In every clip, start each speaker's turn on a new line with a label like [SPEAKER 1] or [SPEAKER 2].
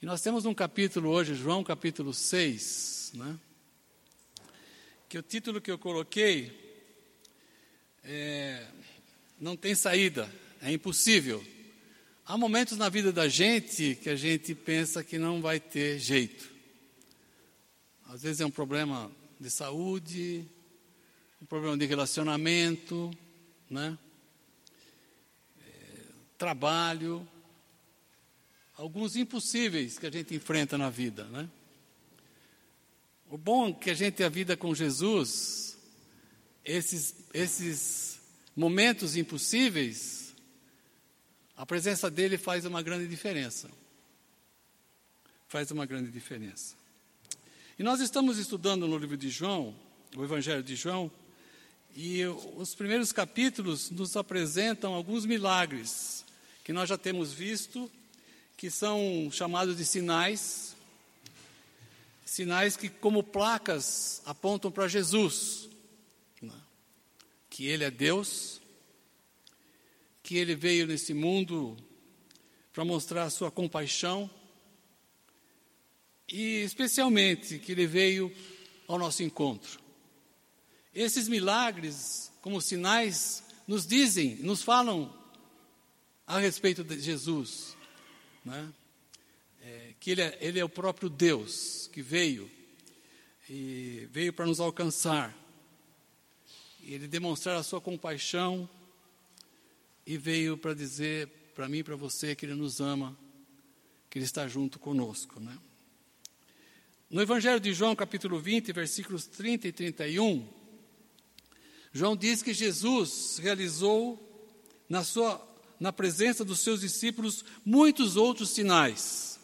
[SPEAKER 1] E nós temos um capítulo hoje, João capítulo 6, né? que o título que eu coloquei é Não tem saída, é impossível. Há momentos na vida da gente que a gente pensa que não vai ter jeito. Às vezes é um problema de saúde, um problema de relacionamento, né? É, trabalho, alguns impossíveis que a gente enfrenta na vida, né? O bom é que a gente a vida com Jesus, esses, esses momentos impossíveis, a presença dele faz uma grande diferença. Faz uma grande diferença. E nós estamos estudando no livro de João, o Evangelho de João, e os primeiros capítulos nos apresentam alguns milagres que nós já temos visto, que são chamados de sinais, sinais que, como placas, apontam para Jesus, né? que Ele é Deus, que ele veio nesse mundo para mostrar a sua compaixão e, especialmente, que ele veio ao nosso encontro. Esses milagres, como sinais, nos dizem, nos falam a respeito de Jesus, né? é, que ele é, ele é o próprio Deus que veio e veio para nos alcançar. Ele demonstrar a sua compaixão e veio para dizer para mim e para você que Ele nos ama, que Ele está junto conosco. Né? No Evangelho de João, capítulo 20, versículos 30 e 31, João diz que Jesus realizou na, sua, na presença dos seus discípulos muitos outros sinais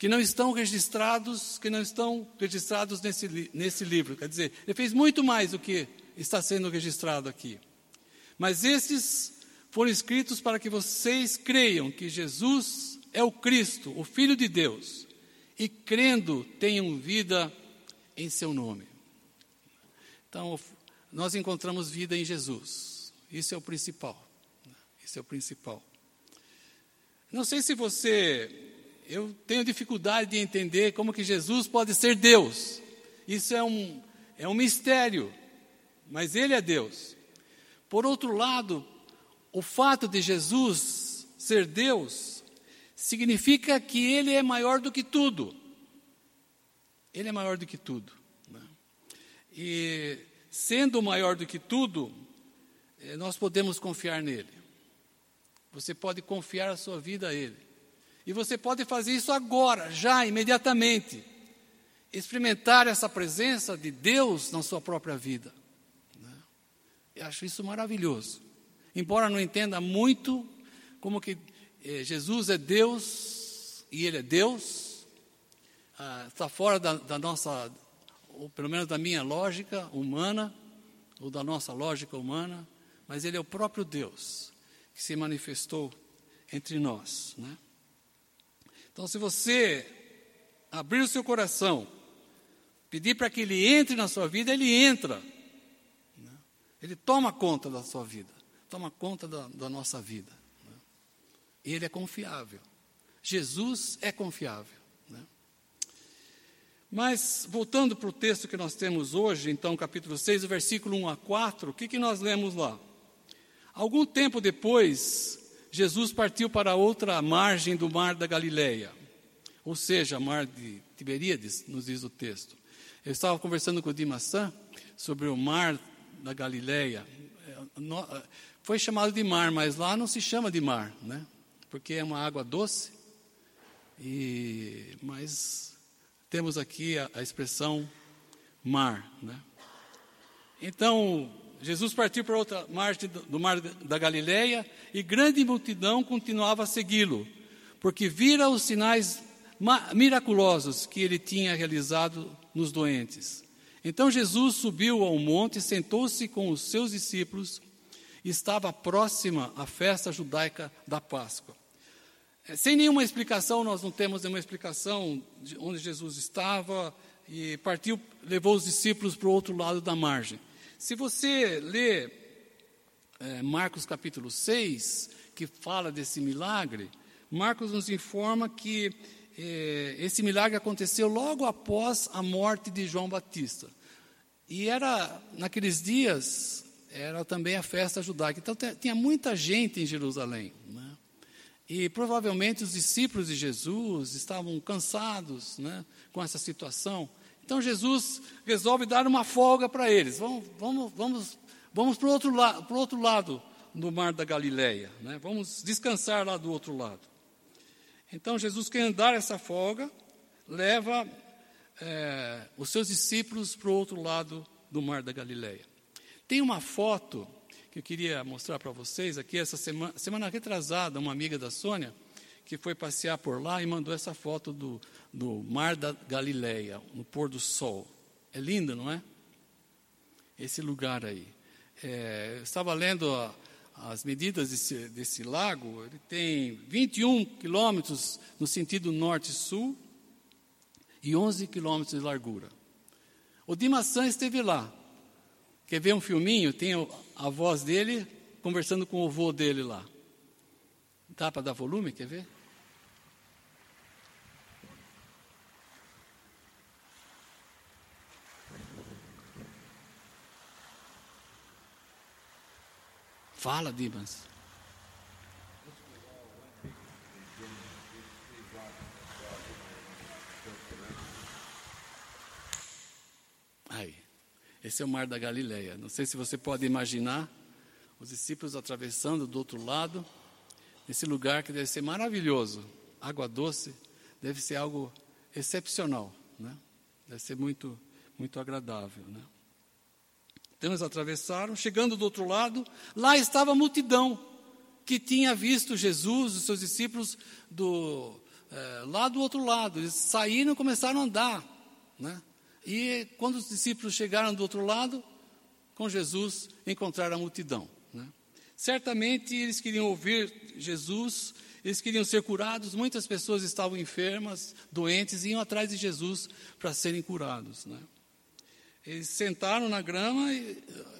[SPEAKER 1] que não estão registrados, que não estão registrados nesse, nesse livro. Quer dizer, ele fez muito mais do que está sendo registrado aqui. Mas esses foram escritos para que vocês creiam que Jesus é o Cristo, o Filho de Deus, e crendo tenham vida em seu nome. Então, nós encontramos vida em Jesus. Isso é o principal. Isso é o principal. Não sei se você, eu tenho dificuldade de entender como que Jesus pode ser Deus. Isso é um, é um mistério, mas Ele é Deus. Por outro lado, o fato de Jesus ser Deus significa que Ele é maior do que tudo. Ele é maior do que tudo. Né? E sendo maior do que tudo, eh, nós podemos confiar nele. Você pode confiar a sua vida a Ele. E você pode fazer isso agora, já, imediatamente. Experimentar essa presença de Deus na sua própria vida. Né? Eu acho isso maravilhoso embora não entenda muito como que eh, Jesus é Deus e Ele é Deus, ah, está fora da, da nossa, ou pelo menos da minha lógica humana, ou da nossa lógica humana, mas Ele é o próprio Deus que se manifestou entre nós. Né? Então, se você abrir o seu coração, pedir para que Ele entre na sua vida, Ele entra. Né? Ele toma conta da sua vida toma conta da, da nossa vida. Né? Ele é confiável. Jesus é confiável. Né? Mas, voltando para o texto que nós temos hoje, então, capítulo 6, versículo 1 a 4, o que, que nós lemos lá? Algum tempo depois, Jesus partiu para outra margem do mar da Galileia, ou seja, mar de Tiberíades, nos diz o texto. Eu estava conversando com o Dimassan sobre o mar da Galileia. É, foi chamado de mar, mas lá não se chama de mar, né? Porque é uma água doce. E mas temos aqui a, a expressão mar, né? Então, Jesus partiu para outra margem do, mar da Galileia e grande multidão continuava a segui-lo, porque vira os sinais miraculosos que ele tinha realizado nos doentes. Então Jesus subiu ao monte, sentou-se com os seus discípulos estava próxima a festa judaica da Páscoa. É, sem nenhuma explicação, nós não temos nenhuma explicação de onde Jesus estava e partiu, levou os discípulos para o outro lado da margem. Se você lê é, Marcos capítulo 6, que fala desse milagre, Marcos nos informa que eh, esse milagre aconteceu logo após a morte de João Batista. E era, naqueles dias, era também a festa judaica. Então tinha muita gente em Jerusalém. Né? E provavelmente os discípulos de Jesus estavam cansados né, com essa situação. Então Jesus resolve dar uma folga para eles. Vamos, vamos, vamos, vamos para o outro, la outro lado do mar da Galileia. Né? Vamos descansar lá do outro lado. Então Jesus, quer dar essa folga, leva é, os seus discípulos para o outro lado do mar da Galileia. Tem uma foto que eu queria mostrar para vocês aqui, essa semana, semana retrasada, uma amiga da Sônia, que foi passear por lá e mandou essa foto do, do Mar da Galileia, no pôr do sol. É lindo, não é? Esse lugar aí. É, eu estava lendo a, as medidas desse, desse lago, ele tem 21 quilômetros no sentido norte-sul e 11 quilômetros de largura. O Dimassan esteve lá. Quer ver um filminho? Tem a voz dele conversando com o avô dele lá. Dá para dar volume? Quer ver? Fala, Dimas. Aí, esse é o mar da Galileia. Não sei se você pode imaginar os discípulos atravessando do outro lado, esse lugar que deve ser maravilhoso, água doce, deve ser algo excepcional, né? Deve ser muito, muito agradável, né? Então eles atravessaram, chegando do outro lado, lá estava a multidão que tinha visto Jesus, os seus discípulos, do, é, lá do outro lado. Eles saíram e começaram a andar. Né? E quando os discípulos chegaram do outro lado, com Jesus, encontraram a multidão. Né? Certamente eles queriam ouvir Jesus, eles queriam ser curados. Muitas pessoas estavam enfermas, doentes, e iam atrás de Jesus para serem curados. Né? Eles sentaram na grama,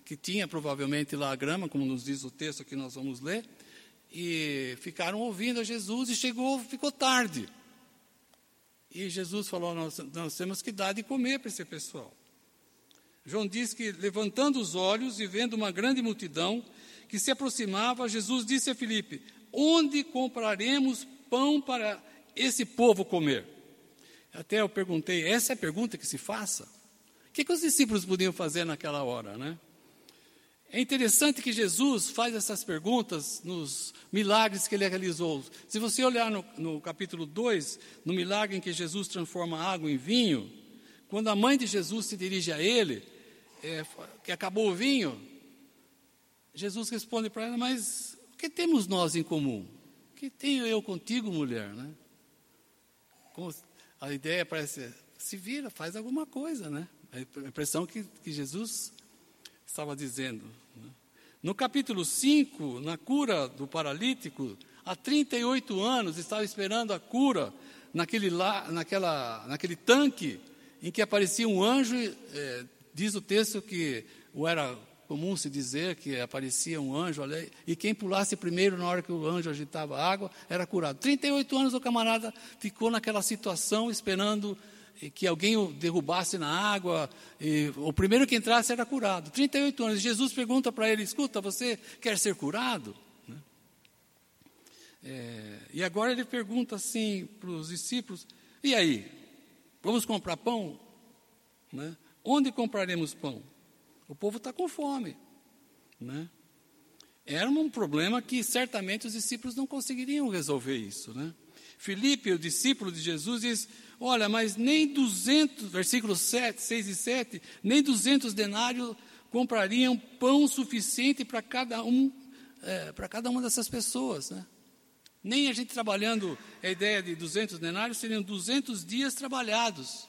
[SPEAKER 1] que tinha provavelmente lá a grama, como nos diz o texto que nós vamos ler, e ficaram ouvindo a Jesus e chegou, ficou tarde. E Jesus falou: nós, nós temos que dar de comer para esse pessoal. João diz que, levantando os olhos e vendo uma grande multidão que se aproximava, Jesus disse a Filipe: Onde compraremos pão para esse povo comer? Até eu perguntei: essa é a pergunta que se faça? O que, que os discípulos podiam fazer naquela hora, né? É interessante que Jesus faz essas perguntas nos milagres que ele realizou. Se você olhar no, no, capítulo 2, no milagre em que Jesus transforma água em vinho, quando a mãe de Jesus se dirige a ele, é, que acabou o vinho, Jesus responde para ela: Mas o que temos nós em comum? O que tenho eu contigo, mulher? Né? a ideia parece: se vira, faz alguma coisa, né? A impressão que, que Jesus estava dizendo. Né? No capítulo 5, na cura do paralítico, há 38 anos estava esperando a cura naquele, lá, naquela, naquele tanque em que aparecia um anjo. É, diz o texto que ou era comum se dizer que aparecia um anjo ali, e quem pulasse primeiro na hora que o anjo agitava a água era curado. 38 anos o camarada ficou naquela situação esperando que alguém o derrubasse na água, e o primeiro que entrasse era curado. 38 anos. Jesus pergunta para ele: Escuta, você quer ser curado? Né? É, e agora ele pergunta assim para os discípulos: E aí? Vamos comprar pão? Né? Onde compraremos pão? O povo está com fome. Né? Era um problema que certamente os discípulos não conseguiriam resolver isso. Né? Filipe, o discípulo de Jesus, diz: Olha, mas nem 200, versículos 7, 6 e 7, nem 200 denários comprariam pão suficiente para cada um, é, para cada uma dessas pessoas, né? Nem a gente trabalhando a ideia de 200 denários seriam 200 dias trabalhados.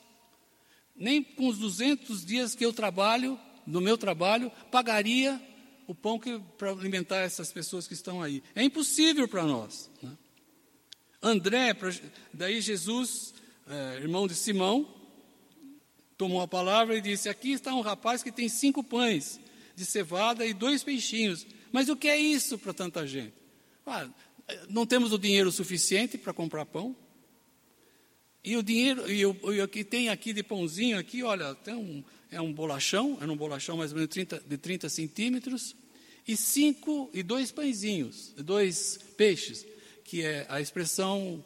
[SPEAKER 1] Nem com os 200 dias que eu trabalho, no meu trabalho, pagaria o pão para alimentar essas pessoas que estão aí. É impossível para nós. Né? André, daí Jesus, é, irmão de Simão, tomou a palavra e disse: Aqui está um rapaz que tem cinco pães de cevada e dois peixinhos. Mas o que é isso para tanta gente? Ah, não temos o dinheiro suficiente para comprar pão. E o dinheiro, e o, que tem aqui de pãozinho aqui, olha, tem um, é um bolachão, é um bolachão mais ou menos 30, de 30 centímetros, e cinco e dois pãezinhos, dois peixes, que é a expressão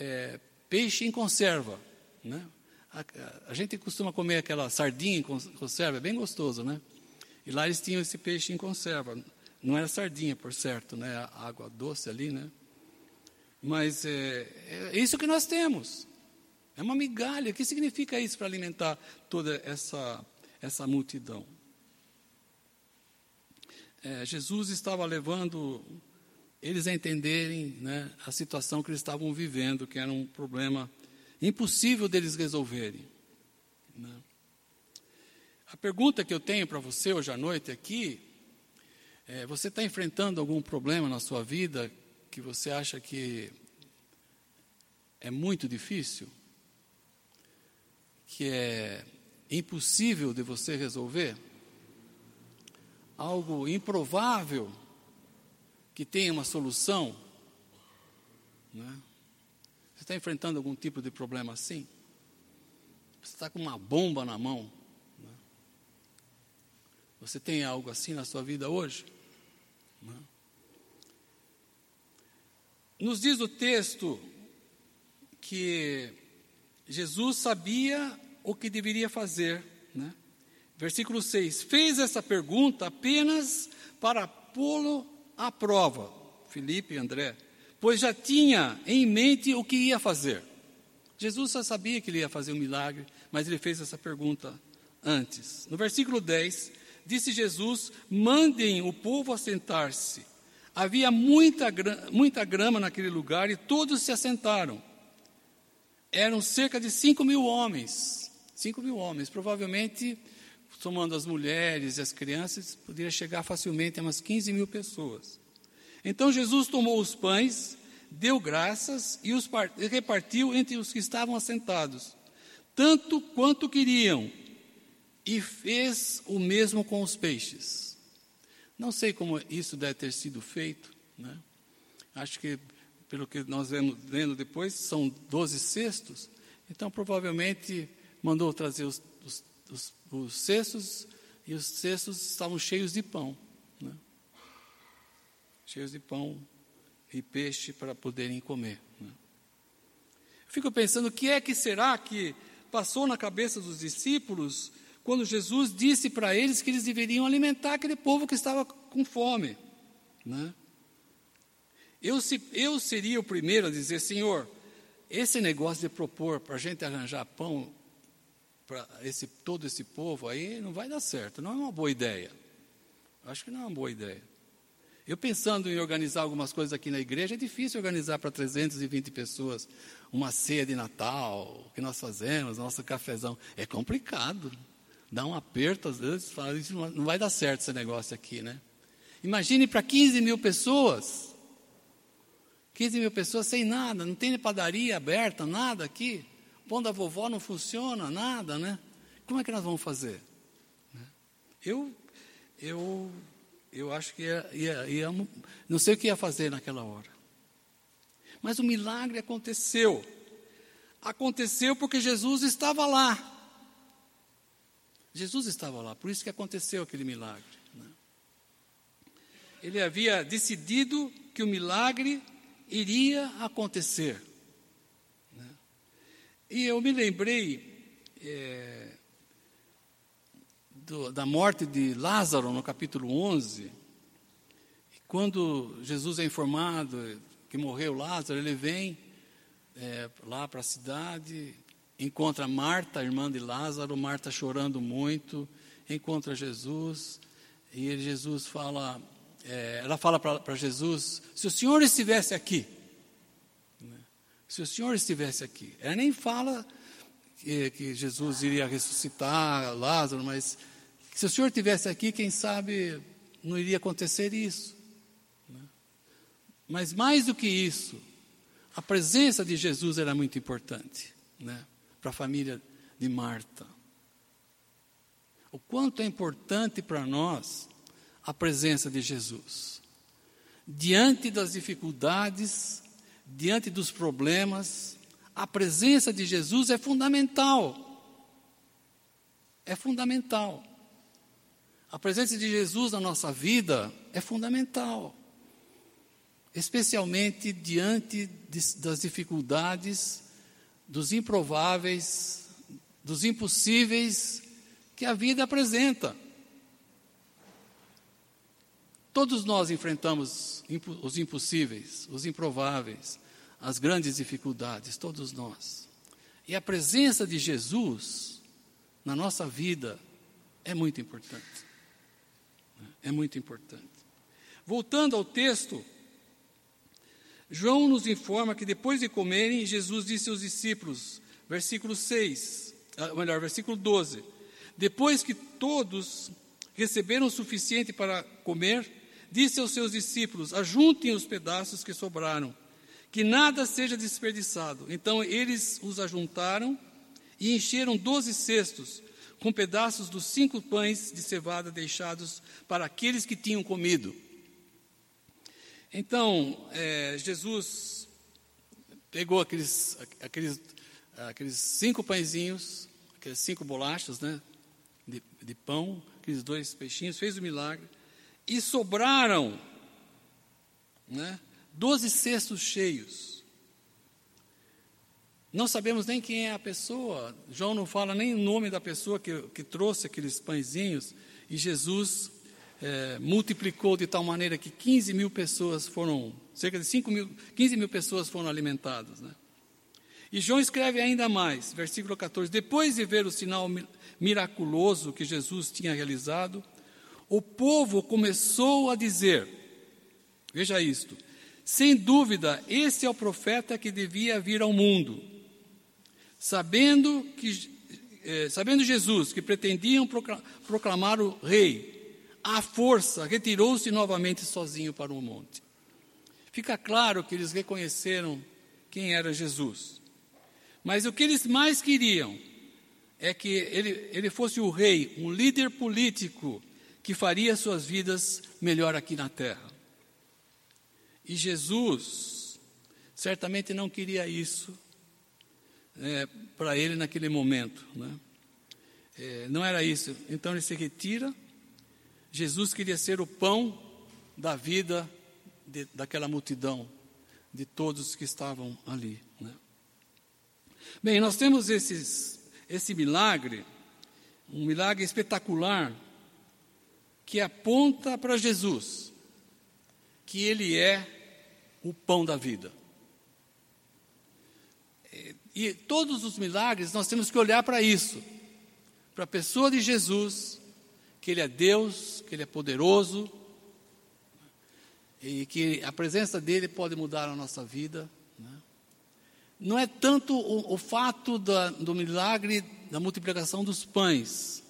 [SPEAKER 1] é, peixe em conserva. Né? A, a, gente costuma comer aquela sardinha em conserva, é bem gostoso, né? E lá eles tinham esse peixe em conserva. Não era sardinha, por certo, né? A água doce ali, né? Mas é, é isso que nós temos. É uma migalha. O que significa isso para alimentar toda essa, essa multidão? É, Jesus estava levando eles entenderem né, a situação que eles estavam vivendo, que era um problema impossível deles resolverem. Né? A pergunta que eu tenho para você hoje à noite aqui é: você está enfrentando algum problema na sua vida que você acha que é muito difícil? Que é impossível de você resolver? Algo improvável que tenha uma solução? Né? Você está enfrentando algum tipo de problema assim? Você está com uma bomba na mão? Né? Você tem algo assim na sua vida hoje? Né? Nos diz o texto que Jesus sabia o que deveria fazer, né? Versículo 6: Fez essa pergunta apenas para pô-lo à prova, Felipe e André, pois já tinha em mente o que ia fazer. Jesus só sabia que ele ia fazer um milagre, mas ele fez essa pergunta antes. No versículo 10, disse Jesus: Mandem o povo assentar-se. Havia muita, muita grama naquele lugar e todos se assentaram. Eram cerca de 5 mil homens. 5 mil homens, provavelmente somando as mulheres e as crianças, poderia chegar facilmente a umas 15 mil pessoas. Então Jesus tomou os pães, deu graças e os repartiu entre os que estavam assentados, tanto quanto queriam, e fez o mesmo com os peixes. Não sei como isso deve ter sido feito, né? acho que, pelo que nós vemos vendo depois, são 12 cestos, então provavelmente mandou trazer os, os, os os cestos e os cestos estavam cheios de pão, né? cheios de pão e peixe para poderem comer. Né? Fico pensando o que é que será que passou na cabeça dos discípulos quando Jesus disse para eles que eles deveriam alimentar aquele povo que estava com fome. Né? Eu, se, eu seria o primeiro a dizer, Senhor, esse negócio de propor para a gente arranjar pão para esse, todo esse povo aí não vai dar certo, não é uma boa ideia. Acho que não é uma boa ideia. Eu pensando em organizar algumas coisas aqui na igreja, é difícil organizar para 320 pessoas uma ceia de Natal, o que nós fazemos, nosso cafezão. É complicado. Dá um aperto, às vezes, fala, isso não vai dar certo esse negócio aqui, né? Imagine para 15 mil pessoas. 15 mil pessoas sem nada, não tem padaria aberta, nada aqui pão da vovó não funciona, nada, né? Como é que nós vamos fazer? Né? Eu, eu, eu acho que ia, ia, ia, não sei o que ia fazer naquela hora. Mas o milagre aconteceu. Aconteceu porque Jesus estava lá. Jesus estava lá, por isso que aconteceu aquele milagre. Né? Ele havia decidido que o milagre iria acontecer. E eu me lembrei é, do, da morte de Lázaro no capítulo 11. Quando Jesus é informado que morreu Lázaro, ele vem é, lá para a cidade, encontra Marta, irmã de Lázaro, Marta chorando muito, encontra Jesus, e Jesus fala, é, ela fala para Jesus: se o Senhor estivesse aqui, se o Senhor estivesse aqui, ela nem fala que, que Jesus iria ressuscitar Lázaro, mas se o Senhor estivesse aqui, quem sabe não iria acontecer isso. Né? Mas mais do que isso, a presença de Jesus era muito importante né? para a família de Marta. O quanto é importante para nós a presença de Jesus. Diante das dificuldades, diante dos problemas, a presença de Jesus é fundamental. É fundamental. A presença de Jesus na nossa vida é fundamental, especialmente diante de, das dificuldades, dos improváveis, dos impossíveis que a vida apresenta. Todos nós enfrentamos os impossíveis, os improváveis, as grandes dificuldades, todos nós. E a presença de Jesus na nossa vida é muito importante. É muito importante. Voltando ao texto, João nos informa que depois de comerem, Jesus disse aos discípulos, versículo 6, ah, melhor, versículo 12: Depois que todos receberam o suficiente para comer, disse aos seus discípulos: Ajuntem os pedaços que sobraram que nada seja desperdiçado. Então eles os ajuntaram e encheram doze cestos com pedaços dos cinco pães de cevada deixados para aqueles que tinham comido. Então, é, Jesus pegou aqueles, aqueles, aqueles cinco pãezinhos, aqueles cinco bolachas né, de, de pão, aqueles dois peixinhos, fez o milagre, e sobraram né, doze cestos cheios. Não sabemos nem quem é a pessoa. João não fala nem o nome da pessoa que, que trouxe aqueles pãezinhos. E Jesus é, multiplicou de tal maneira que 15 mil pessoas foram, cerca de 5 mil, 15 mil pessoas foram alimentadas. Né? E João escreve ainda mais, versículo 14: Depois de ver o sinal miraculoso que Jesus tinha realizado, o povo começou a dizer: Veja isto, sem dúvida, esse é o profeta que devia vir ao mundo. Sabendo que eh, sabendo Jesus que pretendiam proclamar o rei, à força retirou-se novamente sozinho para o monte. Fica claro que eles reconheceram quem era Jesus. Mas o que eles mais queriam é que ele, ele fosse o rei, um líder político que faria suas vidas melhor aqui na terra. E Jesus certamente não queria isso é, para ele naquele momento. Né? É, não era isso. Então ele se retira. Jesus queria ser o pão da vida de, daquela multidão, de todos que estavam ali. Né? Bem, nós temos esses, esse milagre, um milagre espetacular, que aponta para Jesus, que Ele é o pão da vida. E todos os milagres nós temos que olhar para isso, para a pessoa de Jesus, que Ele é Deus, que Ele é poderoso, e que a presença dele pode mudar a nossa vida. Né? Não é tanto o, o fato da, do milagre da multiplicação dos pães,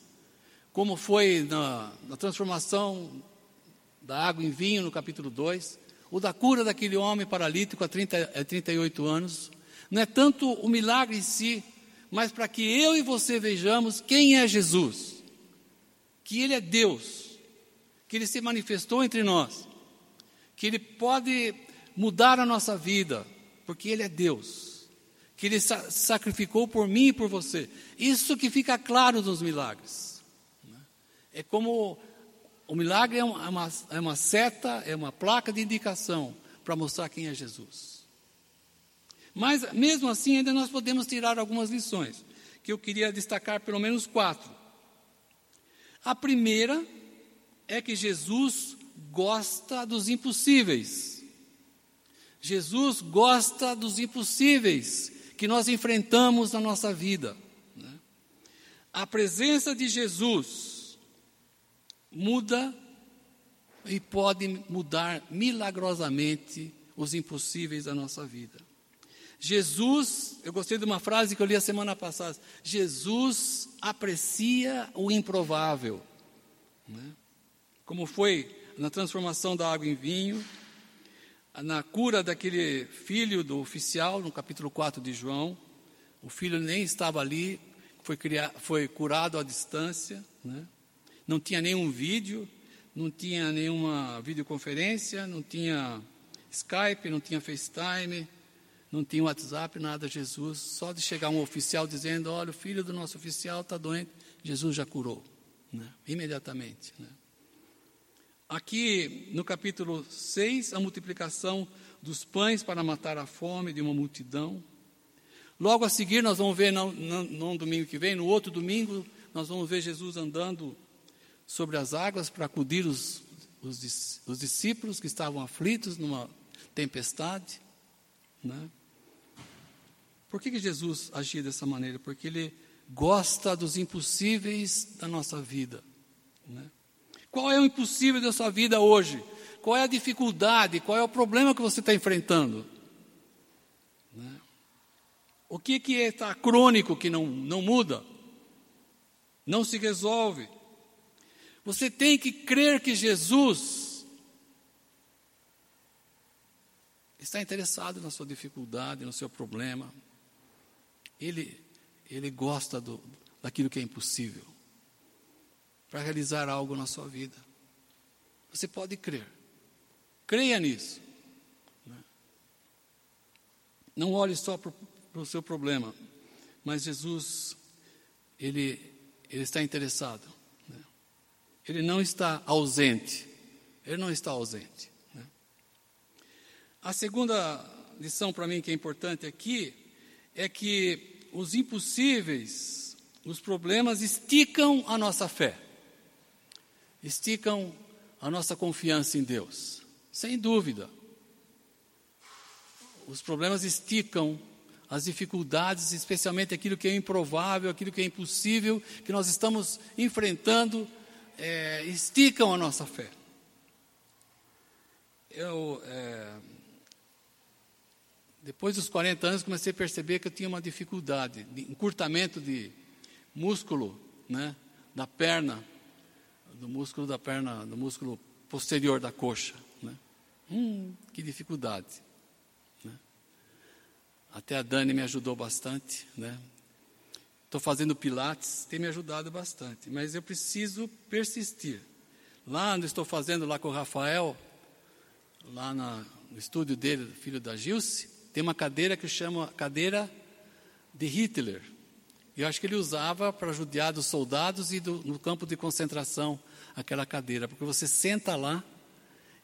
[SPEAKER 1] como foi na, na transformação da água em vinho no capítulo 2, o da cura daquele homem paralítico há 30, 38 anos, não é tanto o milagre em si, mas para que eu e você vejamos quem é Jesus, que Ele é Deus, que Ele se manifestou entre nós, que Ele pode mudar a nossa vida, porque Ele é Deus, que Ele sa sacrificou por mim e por você. Isso que fica claro nos milagres. É como o milagre é uma, é uma seta, é uma placa de indicação para mostrar quem é Jesus. Mas, mesmo assim, ainda nós podemos tirar algumas lições, que eu queria destacar pelo menos quatro. A primeira é que Jesus gosta dos impossíveis. Jesus gosta dos impossíveis que nós enfrentamos na nossa vida. Né? A presença de Jesus muda e pode mudar milagrosamente os impossíveis da nossa vida. Jesus, eu gostei de uma frase que eu li a semana passada: Jesus aprecia o improvável. Né? Como foi na transformação da água em vinho, na cura daquele filho do oficial, no capítulo 4 de João. O filho nem estava ali, foi, criado, foi curado à distância. Né? Não tinha nenhum vídeo, não tinha nenhuma videoconferência, não tinha Skype, não tinha FaceTime, não tinha WhatsApp, nada, Jesus, só de chegar um oficial dizendo, olha, o filho do nosso oficial está doente, Jesus já curou, né? imediatamente. Né? Aqui no capítulo 6, a multiplicação dos pães para matar a fome de uma multidão. Logo a seguir, nós vamos ver, não, não, não domingo que vem, no outro domingo, nós vamos ver Jesus andando sobre as águas para acudir os, os, os discípulos que estavam aflitos numa tempestade. Né? Por que, que Jesus agia dessa maneira? Porque ele gosta dos impossíveis da nossa vida. Né? Qual é o impossível da sua vida hoje? Qual é a dificuldade? Qual é o problema que você está enfrentando? Né? O que, que está crônico que não, não muda? Não se resolve. Você tem que crer que Jesus está interessado na sua dificuldade, no seu problema. Ele, ele gosta do, daquilo que é impossível para realizar algo na sua vida. Você pode crer. Creia nisso. Né? Não olhe só para o seu problema, mas Jesus, ele, ele está interessado. Ele não está ausente. Ele não está ausente. Né? A segunda lição para mim que é importante aqui é que os impossíveis, os problemas esticam a nossa fé esticam a nossa confiança em Deus. Sem dúvida. Os problemas esticam as dificuldades, especialmente aquilo que é improvável, aquilo que é impossível, que nós estamos enfrentando, é, esticam a nossa fé. Eu, é, depois dos 40 anos, comecei a perceber que eu tinha uma dificuldade, de encurtamento de músculo né, da perna do músculo da perna, do músculo posterior da coxa. Né? Hum, que dificuldade. Né? Até a Dani me ajudou bastante. Estou fazendo pilates, tem me ajudado bastante. Mas eu preciso persistir. Lá onde estou fazendo lá com o Rafael, lá na, no estúdio dele, filho da Gilce, tem uma cadeira que chama cadeira de Hitler. Eu acho que ele usava para judiar dos soldados e do, no campo de concentração aquela cadeira, porque você senta lá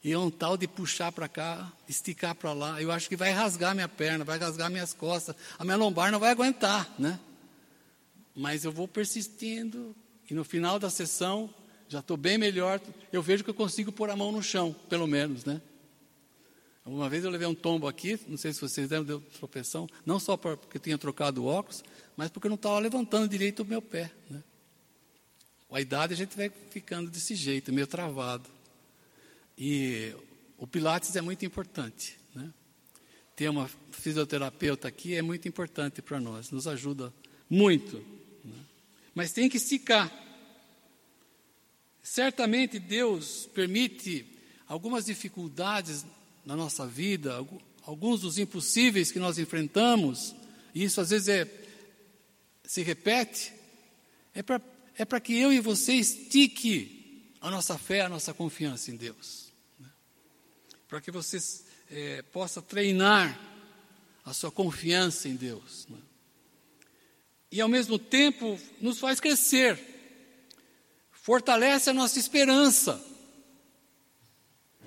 [SPEAKER 1] e é um tal de puxar para cá, esticar para lá. Eu acho que vai rasgar minha perna, vai rasgar minhas costas, a minha lombar não vai aguentar, né? Mas eu vou persistindo e no final da sessão já estou bem melhor. Eu vejo que eu consigo pôr a mão no chão, pelo menos, né? Uma vez eu levei um tombo aqui, não sei se vocês lembram, deu tropeção, não só porque eu tinha trocado o óculos, mas porque eu não estava levantando direito o meu pé. Né? Com a idade a gente vai ficando desse jeito, meio travado. E o Pilates é muito importante. Né? Ter uma fisioterapeuta aqui é muito importante para nós, nos ajuda muito. Mas tem que esticar. Certamente Deus permite algumas dificuldades na nossa vida, alguns dos impossíveis que nós enfrentamos, e isso às vezes é, se repete, é para é que eu e você estique a nossa fé, a nossa confiança em Deus. Né? Para que você é, possa treinar a sua confiança em Deus. Né? E ao mesmo tempo nos faz crescer, fortalece a nossa esperança.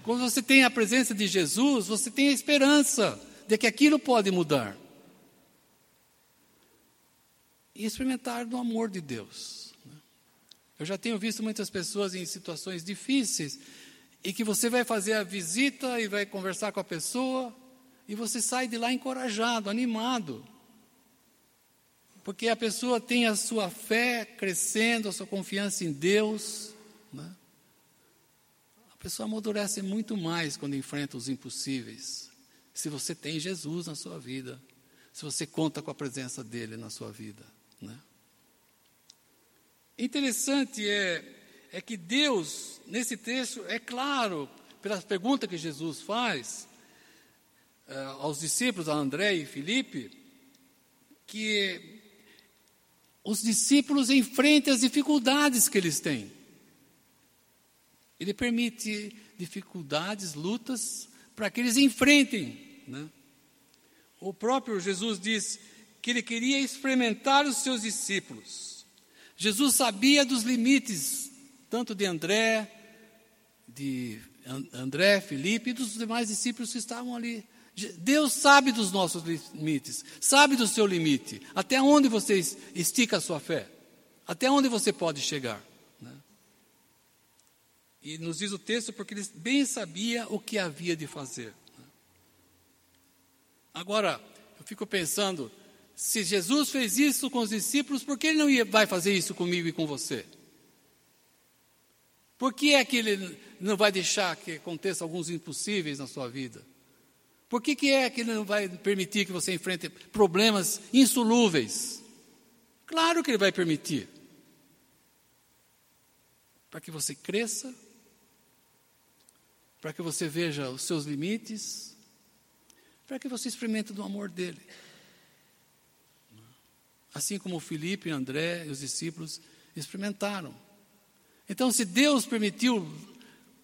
[SPEAKER 1] Quando você tem a presença de Jesus, você tem a esperança de que aquilo pode mudar. E experimentar do amor de Deus. Eu já tenho visto muitas pessoas em situações difíceis e que você vai fazer a visita e vai conversar com a pessoa e você sai de lá encorajado, animado. Porque a pessoa tem a sua fé crescendo, a sua confiança em Deus. Né? pessoa amadurece muito mais quando enfrenta os impossíveis. Se você tem Jesus na sua vida, se você conta com a presença dele na sua vida. Né? Interessante é, é que Deus, nesse texto, é claro, pela pergunta que Jesus faz uh, aos discípulos, a André e Filipe, que os discípulos enfrentem as dificuldades que eles têm. Ele permite dificuldades, lutas, para que eles enfrentem. Né? o próprio Jesus diz que ele queria experimentar os seus discípulos. Jesus sabia dos limites, tanto de André, de André, Felipe e dos demais discípulos que estavam ali. Deus sabe dos nossos limites, sabe do seu limite, até onde você estica a sua fé, até onde você pode chegar. Né? E nos diz o texto porque ele bem sabia o que havia de fazer. Né? Agora, eu fico pensando, se Jesus fez isso com os discípulos, por que ele não vai fazer isso comigo e com você? Por que é que ele não vai deixar que aconteça alguns impossíveis na sua vida? Por que, que é que ele não vai permitir que você enfrente problemas insolúveis? Claro que ele vai permitir. Para que você cresça, para que você veja os seus limites, para que você experimente do amor dele. Assim como Filipe, André e os discípulos experimentaram. Então, se Deus permitiu,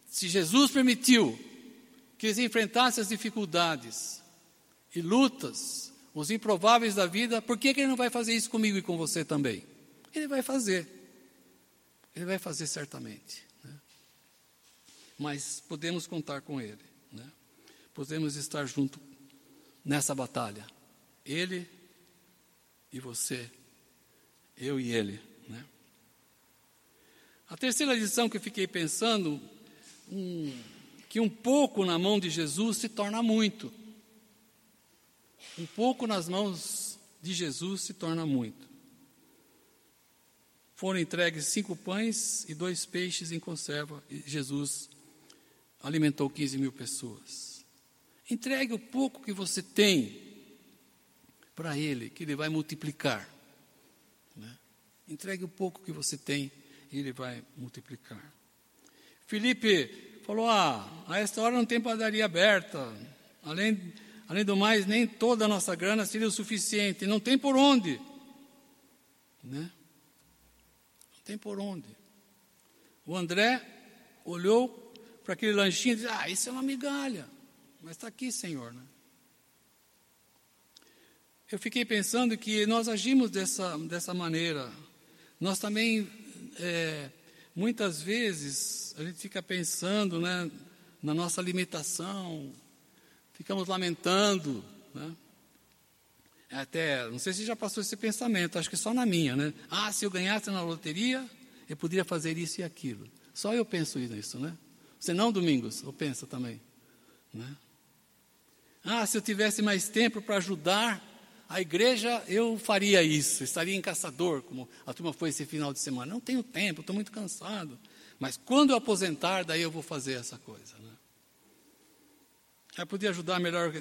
[SPEAKER 1] se Jesus permitiu que eles enfrentassem as dificuldades e lutas, os improváveis da vida, por que, que Ele não vai fazer isso comigo e com você também? Ele vai fazer. Ele vai fazer certamente. Né? Mas podemos contar com Ele. Né? Podemos estar junto nessa batalha. Ele e você, eu e Ele. Né? A terceira lição que eu fiquei pensando, um, que um pouco na mão de Jesus se torna muito. Um pouco nas mãos de Jesus se torna muito. Foram entregues cinco pães e dois peixes em conserva, e Jesus alimentou 15 mil pessoas. Entregue o pouco que você tem para Ele, que Ele vai multiplicar. Né? Entregue o pouco que você tem e Ele vai multiplicar. Felipe falou: Ah, a esta hora não tem padaria aberta. Além, além do mais, nem toda a nossa grana seria o suficiente. Não tem por onde. Né? Não tem por onde. O André olhou para aquele lanchinho e disse: Ah, isso é uma migalha. Mas está aqui, Senhor. Né? Eu fiquei pensando que nós agimos dessa, dessa maneira. Nós também. É, Muitas vezes a gente fica pensando né, na nossa limitação, ficamos lamentando. Né? Até, não sei se já passou esse pensamento, acho que só na minha, né? Ah, se eu ganhasse na loteria, eu poderia fazer isso e aquilo. Só eu penso nisso, né? Você não, Domingos, ou pensa também, né? Ah, se eu tivesse mais tempo para ajudar a igreja, eu faria isso, estaria em caçador, como a turma foi esse final de semana. Não tenho tempo, estou muito cansado. Mas quando eu aposentar, daí eu vou fazer essa coisa. Né? Eu podia ajudar melhor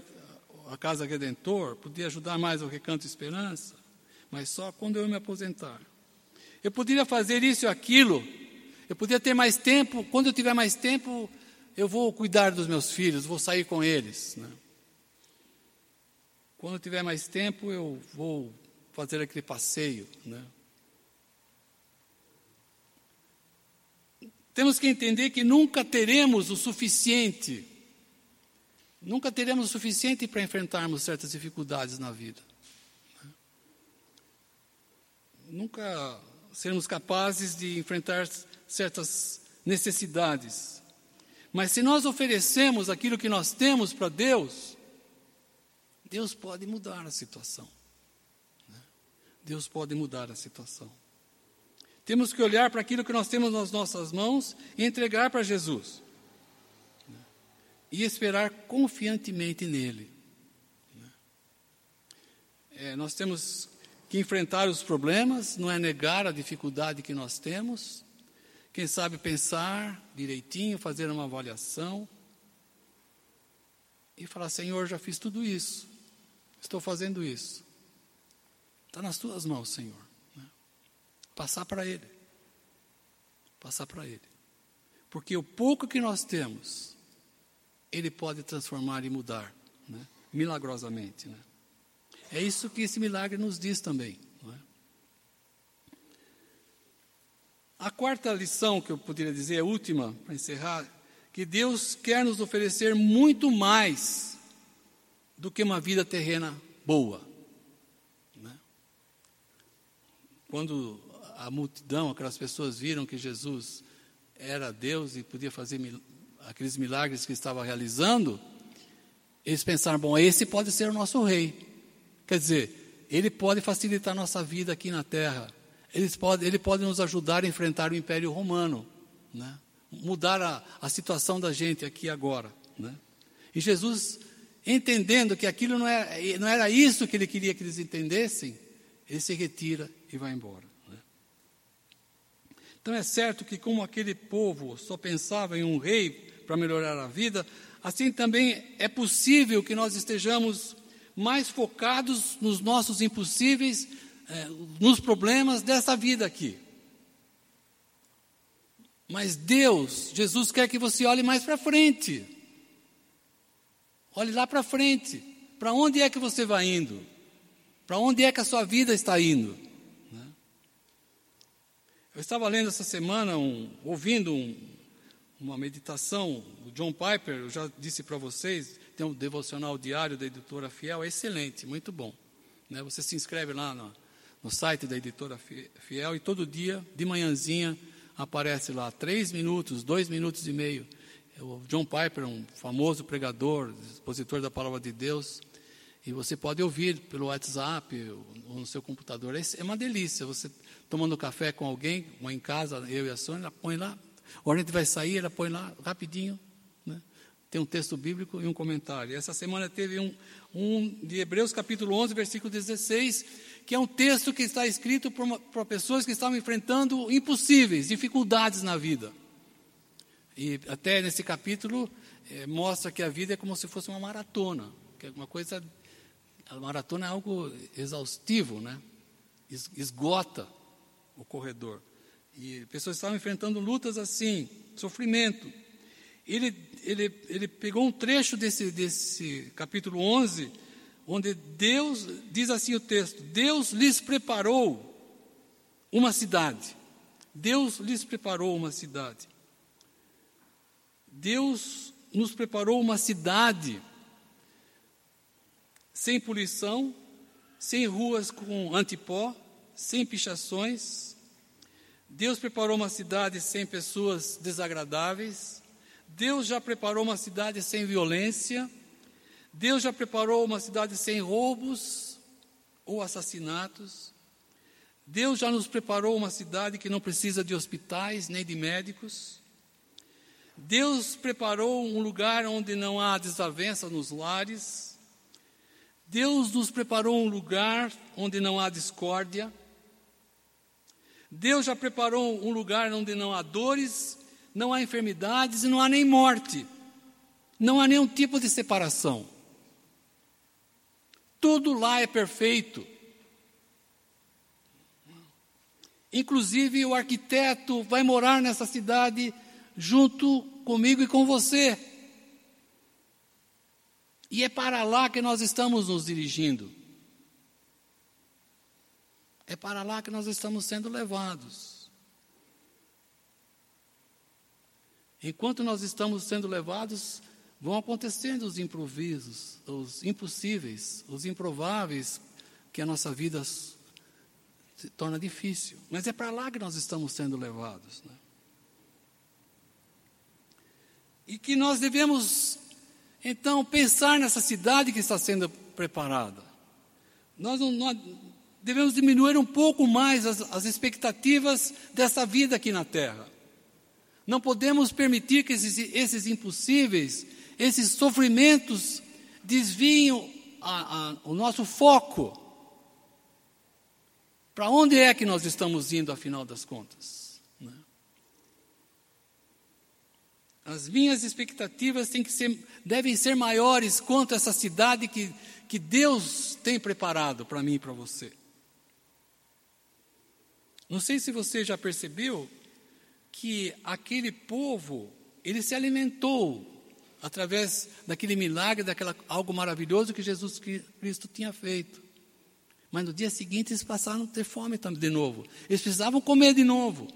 [SPEAKER 1] a Casa Redentor, podia ajudar mais o Recanto Esperança, mas só quando eu me aposentar. Eu poderia fazer isso e aquilo, eu podia ter mais tempo, quando eu tiver mais tempo, eu vou cuidar dos meus filhos, vou sair com eles. Né? Quando tiver mais tempo, eu vou fazer aquele passeio. Né? Temos que entender que nunca teremos o suficiente, nunca teremos o suficiente para enfrentarmos certas dificuldades na vida. Né? Nunca seremos capazes de enfrentar certas necessidades. Mas se nós oferecemos aquilo que nós temos para Deus, Deus pode mudar a situação. Né? Deus pode mudar a situação. Temos que olhar para aquilo que nós temos nas nossas mãos e entregar para Jesus. Né? E esperar confiantemente nele. Né? É, nós temos que enfrentar os problemas, não é negar a dificuldade que nós temos. Quem sabe pensar direitinho, fazer uma avaliação e falar: Senhor, já fiz tudo isso. Estou fazendo isso. Está nas tuas mãos, Senhor. Né? Passar para Ele. Passar para Ele. Porque o pouco que nós temos, Ele pode transformar e mudar, né? milagrosamente. Né? É isso que esse milagre nos diz também. É? A quarta lição que eu poderia dizer, a última, para encerrar, que Deus quer nos oferecer muito mais do que uma vida terrena boa. Né? Quando a multidão, aquelas pessoas viram que Jesus era Deus e podia fazer mil, aqueles milagres que estava realizando, eles pensaram: bom, esse pode ser o nosso rei. Quer dizer, ele pode facilitar nossa vida aqui na terra. Ele pode, ele pode nos ajudar a enfrentar o Império Romano, né? mudar a, a situação da gente aqui agora. Né? E Jesus, entendendo que aquilo não era, não era isso que ele queria que eles entendessem, ele se retira e vai embora. Né? Então é certo que, como aquele povo só pensava em um rei para melhorar a vida, assim também é possível que nós estejamos mais focados nos nossos impossíveis, eh, nos problemas dessa vida aqui. Mas Deus, Jesus quer que você olhe mais para frente. Olhe lá para frente. Para onde é que você vai indo? Para onde é que a sua vida está indo? Né? Eu estava lendo essa semana, um, ouvindo um, uma meditação do John Piper, eu já disse para vocês, tem um devocional diário da editora Fiel, é excelente, muito bom. Né? Você se inscreve lá no, no site da editora Fiel e todo dia, de manhãzinha, aparece lá três minutos, dois minutos e meio. O John Piper, um famoso pregador, expositor da palavra de Deus, e você pode ouvir pelo WhatsApp ou no seu computador. É uma delícia. Você tomando café com alguém, uma em casa, eu e a Sônia, ela põe lá. Ou a gente vai sair, ela põe lá rapidinho. Né? Tem um texto bíblico e um comentário. Essa semana teve um, um de Hebreus capítulo 11, versículo 16 que é um texto que está escrito para pessoas que estavam enfrentando impossíveis, dificuldades na vida. E até nesse capítulo é, mostra que a vida é como se fosse uma maratona, que é uma coisa. A maratona é algo exaustivo, né? Esgota o corredor. E pessoas estavam enfrentando lutas assim, sofrimento. Ele, ele, ele pegou um trecho desse, desse capítulo 11 onde Deus, diz assim o texto: Deus lhes preparou uma cidade. Deus lhes preparou uma cidade. Deus nos preparou uma cidade sem poluição, sem ruas com antipó, sem pichações. Deus preparou uma cidade sem pessoas desagradáveis. Deus já preparou uma cidade sem violência. Deus já preparou uma cidade sem roubos ou assassinatos. Deus já nos preparou uma cidade que não precisa de hospitais nem de médicos. Deus preparou um lugar onde não há desavença nos lares. Deus nos preparou um lugar onde não há discórdia. Deus já preparou um lugar onde não há dores, não há enfermidades e não há nem morte. Não há nenhum tipo de separação. Tudo lá é perfeito. Inclusive, o arquiteto vai morar nessa cidade junto comigo e com você. E é para lá que nós estamos nos dirigindo. É para lá que nós estamos sendo levados. Enquanto nós estamos sendo levados, vão acontecendo os improvisos, os impossíveis, os improváveis, que a nossa vida se torna difícil. Mas é para lá que nós estamos sendo levados. Né? E que nós devemos, então, pensar nessa cidade que está sendo preparada. Nós, não, nós devemos diminuir um pouco mais as, as expectativas dessa vida aqui na terra. Não podemos permitir que esses, esses impossíveis esses sofrimentos desviam a, a, o nosso foco. Para onde é que nós estamos indo, afinal das contas? Né? As minhas expectativas têm que ser, devem ser maiores quanto essa cidade que, que Deus tem preparado para mim e para você. Não sei se você já percebeu que aquele povo, ele se alimentou através daquele milagre, daquela algo maravilhoso que Jesus Cristo tinha feito. Mas no dia seguinte eles passaram a ter fome de novo. Eles precisavam comer de novo.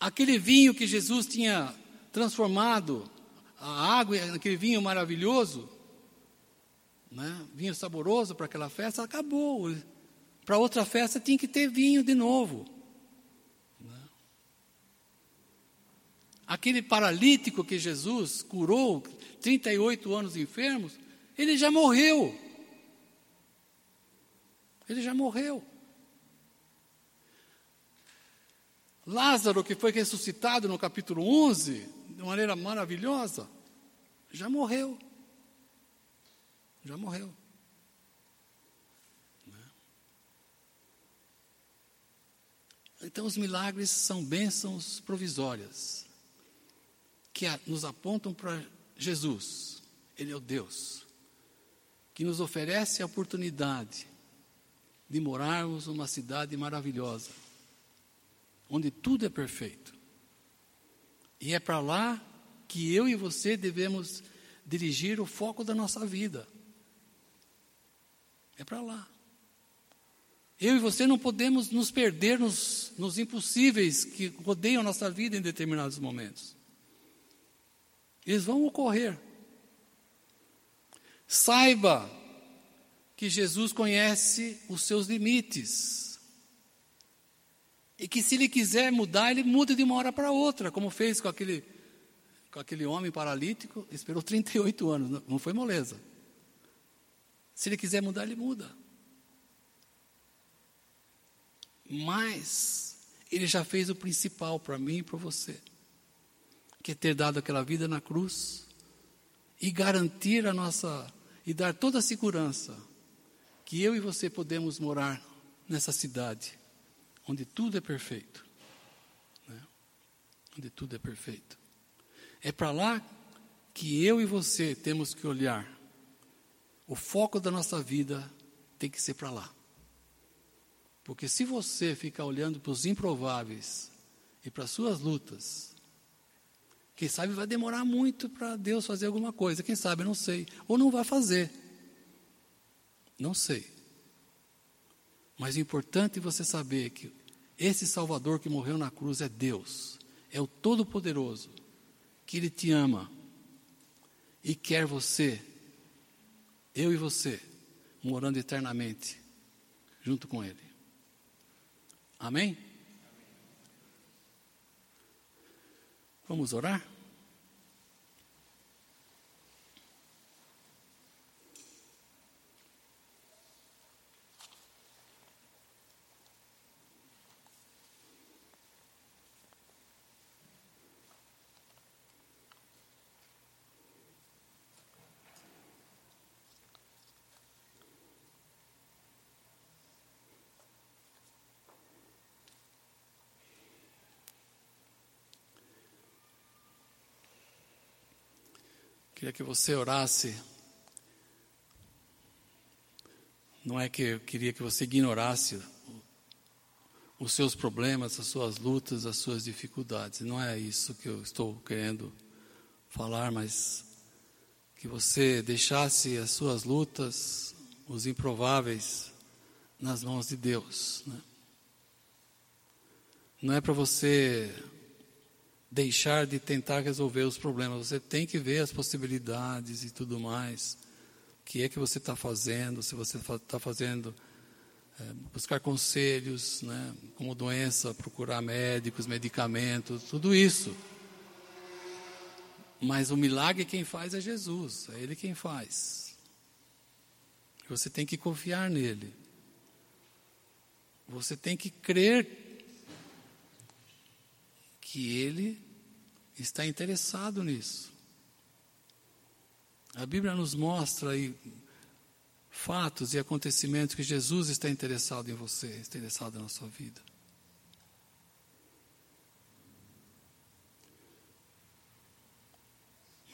[SPEAKER 1] Aquele vinho que Jesus tinha transformado, a água, aquele vinho maravilhoso, né? vinho saboroso para aquela festa, acabou. Para outra festa tinha que ter vinho de novo. Né? Aquele paralítico que Jesus curou, 38 anos enfermos, ele já morreu. Ele já morreu. Lázaro, que foi ressuscitado no capítulo 11, de maneira maravilhosa, já morreu. Já morreu. Né? Então, os milagres são bênçãos provisórias que nos apontam para Jesus. Ele é o Deus que nos oferece a oportunidade de morarmos numa cidade maravilhosa onde tudo é perfeito. E é para lá que eu e você devemos dirigir o foco da nossa vida. É para lá. Eu e você não podemos nos perder nos, nos impossíveis que rodeiam a nossa vida em determinados momentos. Eles vão ocorrer. Saiba que Jesus conhece os seus limites. E que se ele quiser mudar, ele muda de uma hora para outra, como fez com aquele, com aquele homem paralítico, esperou 38 anos, não foi moleza. Se ele quiser mudar, ele muda. Mas ele já fez o principal para mim e para você, que é ter dado aquela vida na cruz e garantir a nossa e dar toda a segurança que eu e você podemos morar nessa cidade onde tudo é perfeito. Né? Onde tudo é perfeito. É para lá que eu e você temos que olhar. O foco da nossa vida tem que ser para lá. Porque se você ficar olhando para os improváveis e para as suas lutas, quem sabe vai demorar muito para Deus fazer alguma coisa, quem sabe, não sei. Ou não vai fazer. Não sei. Mas o importante é você saber que esse Salvador que morreu na cruz é Deus, é o Todo-Poderoso, que Ele te ama e quer você, eu e você, morando eternamente junto com Ele. Amém? Vamos orar? Queria que você orasse. Não é que eu queria que você ignorasse os seus problemas, as suas lutas, as suas dificuldades. Não é isso que eu estou querendo falar, mas que você deixasse as suas lutas, os improváveis, nas mãos de Deus. Né? Não é para você deixar de tentar resolver os problemas. Você tem que ver as possibilidades e tudo mais. O que é que você está fazendo? Se você está fazendo é, buscar conselhos, né, como doença, procurar médicos, medicamentos, tudo isso. Mas o milagre quem faz é Jesus, é Ele quem faz. Você tem que confiar nele. Você tem que crer que ele está interessado nisso. A Bíblia nos mostra aí fatos e acontecimentos que Jesus está interessado em você, está interessado na sua vida.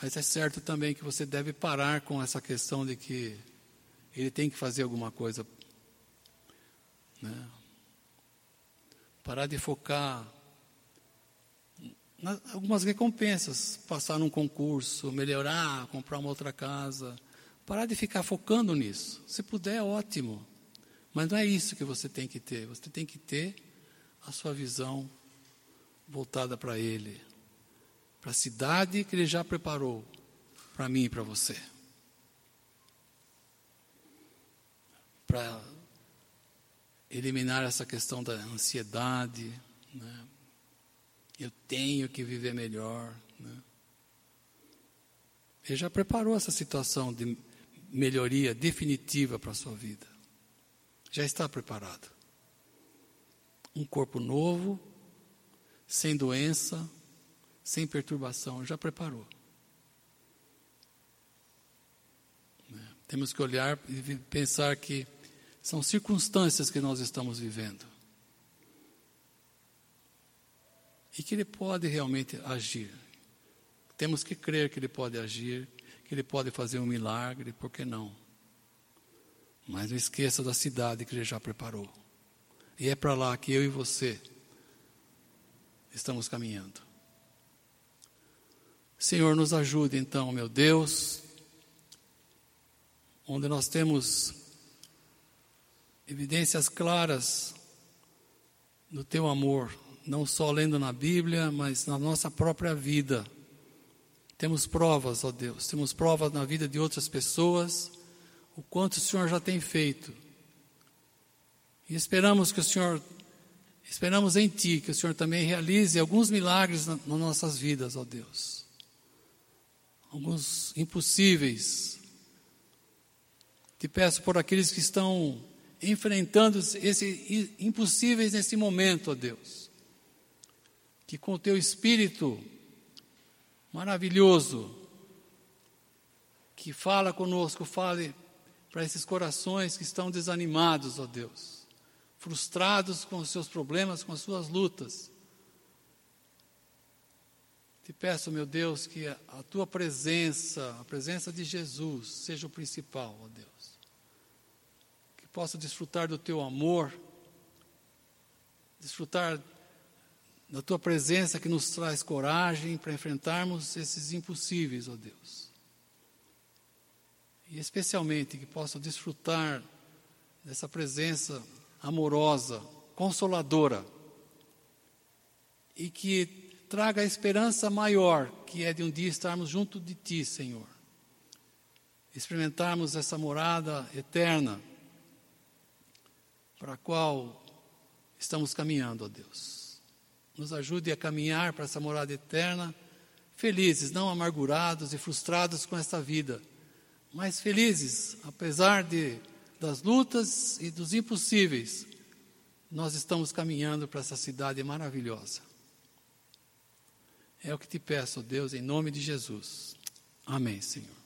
[SPEAKER 1] Mas é certo também que você deve parar com essa questão de que ele tem que fazer alguma coisa. Né? Parar de focar algumas recompensas, passar num concurso, melhorar, comprar uma outra casa. Parar de ficar focando nisso. Se puder, ótimo. Mas não é isso que você tem que ter. Você tem que ter a sua visão voltada para Ele, para a cidade que Ele já preparou para mim e para você. para eliminar essa questão da ansiedade. Né? Eu tenho que viver melhor. Né? Ele já preparou essa situação de melhoria definitiva para a sua vida. Já está preparado. Um corpo novo, sem doença, sem perturbação, já preparou. Né? Temos que olhar e pensar que são circunstâncias que nós estamos vivendo. E que Ele pode realmente agir. Temos que crer que Ele pode agir, que Ele pode fazer um milagre, por que não? Mas não esqueça da cidade que Ele já preparou. E é para lá que eu e você estamos caminhando. Senhor, nos ajude então, meu Deus, onde nós temos evidências claras do teu amor, não só lendo na Bíblia, mas na nossa própria vida. Temos provas, ó Deus, temos provas na vida de outras pessoas, o quanto o Senhor já tem feito. E esperamos que o Senhor, esperamos em Ti, que o Senhor também realize alguns milagres nas nossas vidas, ó Deus. Alguns impossíveis. Te peço por aqueles que estão enfrentando esses impossíveis nesse momento, ó Deus. Que com teu espírito maravilhoso, que fala conosco, fale para esses corações que estão desanimados, ó Deus, frustrados com os seus problemas, com as suas lutas. Te peço, meu Deus, que a tua presença, a presença de Jesus, seja o principal, ó Deus possa desfrutar do teu amor, desfrutar da tua presença que nos traz coragem para enfrentarmos esses impossíveis, ó Deus. E especialmente que possa desfrutar dessa presença amorosa, consoladora, e que traga a esperança maior, que é de um dia estarmos junto de Ti, Senhor. Experimentarmos essa morada eterna para a qual estamos caminhando, ó Deus. Nos ajude a caminhar para essa morada eterna, felizes, não amargurados e frustrados com esta vida, mas felizes, apesar de, das lutas e dos impossíveis, nós estamos caminhando para essa cidade maravilhosa. É o que te peço, Deus, em nome de Jesus. Amém, Senhor.